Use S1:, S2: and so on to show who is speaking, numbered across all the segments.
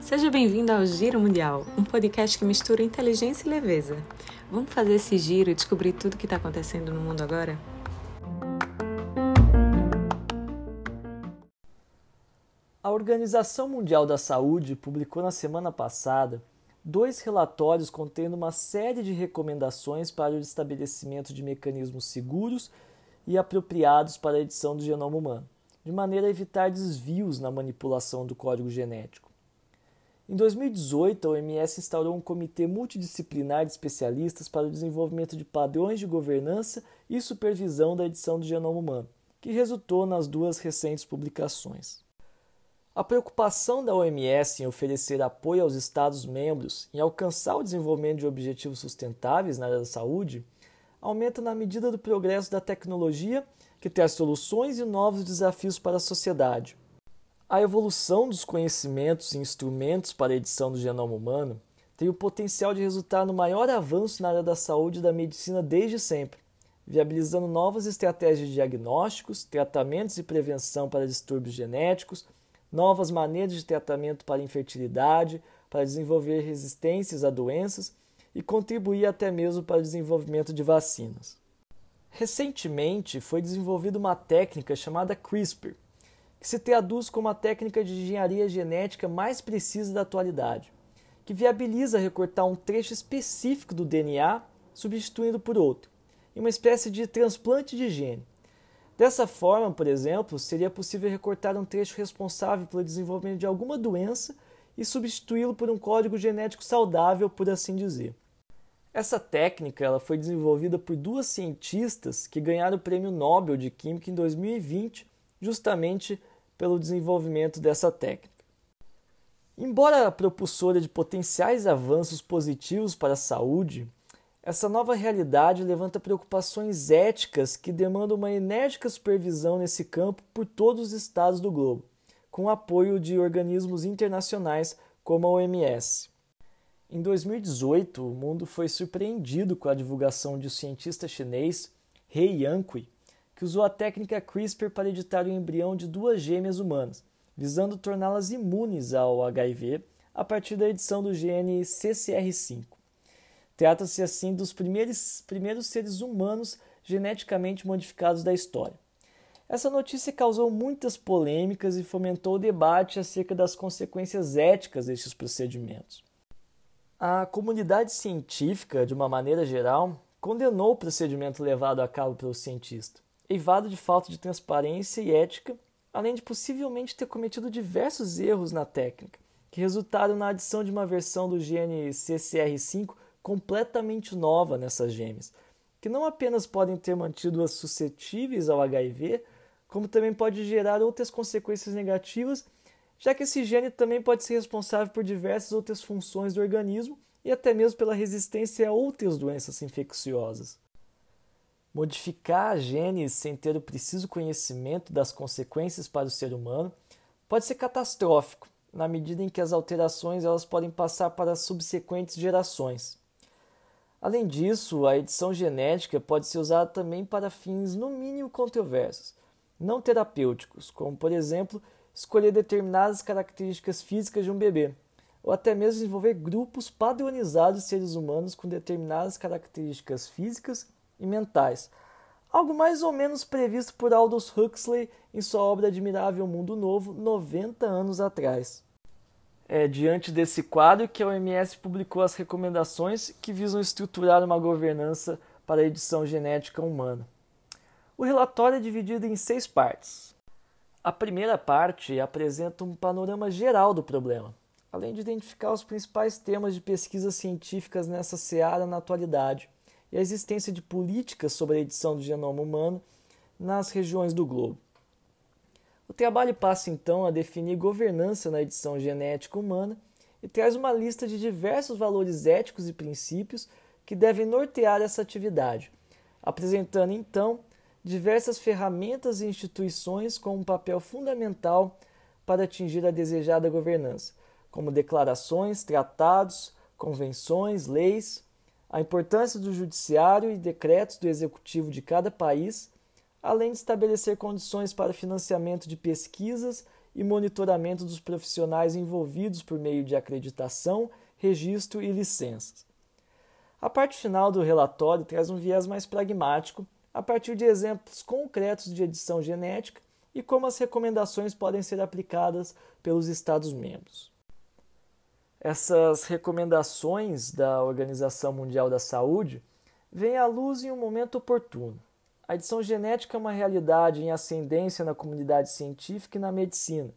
S1: Seja bem-vindo ao Giro Mundial, um podcast que mistura inteligência e leveza. Vamos fazer esse giro e descobrir tudo o que está acontecendo no mundo agora?
S2: A Organização Mundial da Saúde publicou na semana passada dois relatórios contendo uma série de recomendações para o estabelecimento de mecanismos seguros e apropriados para a edição do genoma humano, de maneira a evitar desvios na manipulação do código genético. Em 2018, a OMS instaurou um comitê multidisciplinar de especialistas para o desenvolvimento de padrões de governança e supervisão da edição do genoma humano, que resultou nas duas recentes publicações. A preocupação da OMS em oferecer apoio aos Estados-membros em alcançar o desenvolvimento de objetivos sustentáveis na área da saúde aumenta na medida do progresso da tecnologia, que traz soluções e novos desafios para a sociedade. A evolução dos conhecimentos e instrumentos para a edição do genoma humano tem o potencial de resultar no maior avanço na área da saúde e da medicina desde sempre, viabilizando novas estratégias de diagnósticos, tratamentos e prevenção para distúrbios genéticos, novas maneiras de tratamento para infertilidade, para desenvolver resistências a doenças e contribuir até mesmo para o desenvolvimento de vacinas. Recentemente foi desenvolvida uma técnica chamada CRISPR, que se traduz como a técnica de engenharia genética mais precisa da atualidade, que viabiliza recortar um trecho específico do DNA substituindo por outro, em uma espécie de transplante de gene. Dessa forma, por exemplo, seria possível recortar um trecho responsável pelo desenvolvimento de alguma doença e substituí-lo por um código genético saudável, por assim dizer. Essa técnica ela foi desenvolvida por duas cientistas que ganharam o Prêmio Nobel de Química em 2020, justamente pelo desenvolvimento dessa técnica. Embora propulsora de potenciais avanços positivos para a saúde, essa nova realidade levanta preocupações éticas que demandam uma enérgica supervisão nesse campo por todos os estados do globo, com apoio de organismos internacionais como a OMS. Em 2018, o mundo foi surpreendido com a divulgação de um cientista chinês, He Yankui, que usou a técnica CRISPR para editar o embrião de duas gêmeas humanas, visando torná-las imunes ao HIV a partir da edição do gene CCR5. Trata-se assim dos primeiros, primeiros seres humanos geneticamente modificados da história. Essa notícia causou muitas polêmicas e fomentou o debate acerca das consequências éticas destes procedimentos. A comunidade científica, de uma maneira geral, condenou o procedimento levado a cabo pelo cientista eivado de falta de transparência e ética, além de possivelmente ter cometido diversos erros na técnica, que resultaram na adição de uma versão do gene CCR5 completamente nova nessas gêmeas, que não apenas podem ter mantido-as suscetíveis ao HIV, como também pode gerar outras consequências negativas, já que esse gene também pode ser responsável por diversas outras funções do organismo e até mesmo pela resistência a outras doenças infecciosas. Modificar genes sem ter o preciso conhecimento das consequências para o ser humano pode ser catastrófico, na medida em que as alterações elas podem passar para subsequentes gerações. Além disso, a edição genética pode ser usada também para fins no mínimo controversos, não terapêuticos, como por exemplo, escolher determinadas características físicas de um bebê, ou até mesmo desenvolver grupos padronizados de seres humanos com determinadas características físicas e mentais. Algo mais ou menos previsto por Aldous Huxley em sua obra Admirável Mundo Novo, 90 anos atrás. É diante desse quadro que a OMS publicou as recomendações que visam estruturar uma governança para a edição genética humana. O relatório é dividido em seis partes. A primeira parte apresenta um panorama geral do problema, além de identificar os principais temas de pesquisas científicas nessa seara na atualidade e a existência de políticas sobre a edição do genoma humano nas regiões do globo. O trabalho passa então a definir governança na edição genética humana e traz uma lista de diversos valores éticos e princípios que devem nortear essa atividade, apresentando então diversas ferramentas e instituições com um papel fundamental para atingir a desejada governança, como declarações, tratados, convenções, leis, a importância do judiciário e decretos do executivo de cada país, além de estabelecer condições para financiamento de pesquisas e monitoramento dos profissionais envolvidos por meio de acreditação, registro e licenças. A parte final do relatório traz um viés mais pragmático, a partir de exemplos concretos de edição genética e como as recomendações podem ser aplicadas pelos Estados-membros. Essas recomendações da Organização Mundial da Saúde vêm à luz em um momento oportuno. A edição genética é uma realidade em ascendência na comunidade científica e na medicina,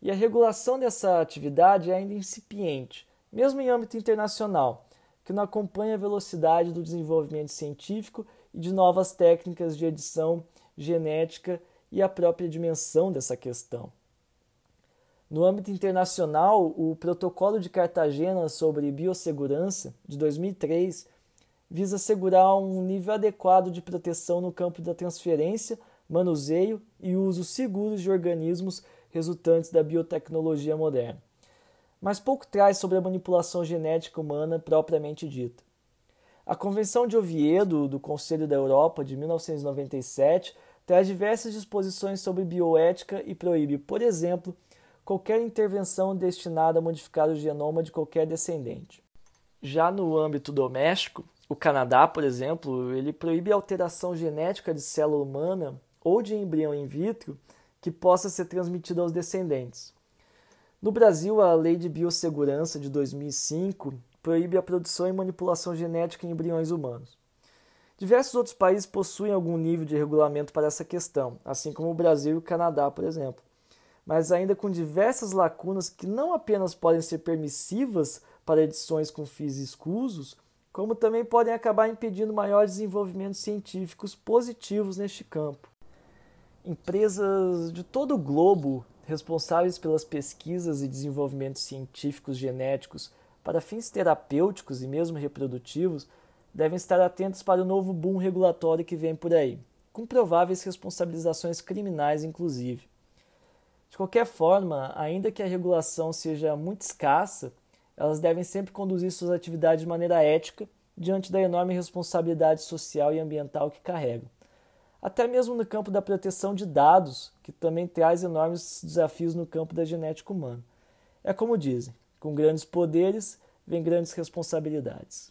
S2: e a regulação dessa atividade é ainda incipiente, mesmo em âmbito internacional, que não acompanha a velocidade do desenvolvimento científico e de novas técnicas de edição genética e a própria dimensão dessa questão. No âmbito internacional, o Protocolo de Cartagena sobre Biossegurança, de 2003, visa assegurar um nível adequado de proteção no campo da transferência, manuseio e uso seguros de organismos resultantes da biotecnologia moderna mas pouco traz sobre a manipulação genética humana propriamente dita. A Convenção de Oviedo do Conselho da Europa de 1997 traz diversas disposições sobre bioética e proíbe, por exemplo, qualquer intervenção destinada a modificar o genoma de qualquer descendente. Já no âmbito doméstico, o Canadá, por exemplo, ele proíbe a alteração genética de célula humana ou de embrião in vitro que possa ser transmitida aos descendentes. No Brasil, a Lei de Biossegurança de 2005 proíbe a produção e manipulação genética em embriões humanos. Diversos outros países possuem algum nível de regulamento para essa questão, assim como o Brasil e o Canadá, por exemplo, mas ainda com diversas lacunas que não apenas podem ser permissivas para edições com fins escusos, como também podem acabar impedindo maiores desenvolvimentos científicos positivos neste campo. Empresas de todo o globo responsáveis pelas pesquisas e desenvolvimentos científicos genéticos para fins terapêuticos e mesmo reprodutivos devem estar atentos para o novo boom regulatório que vem por aí, com prováveis responsabilizações criminais, inclusive. De qualquer forma, ainda que a regulação seja muito escassa, elas devem sempre conduzir suas atividades de maneira ética diante da enorme responsabilidade social e ambiental que carregam até mesmo no campo da proteção de dados, que também traz enormes desafios no campo da genética humana. É como dizem: com grandes poderes vem grandes responsabilidades.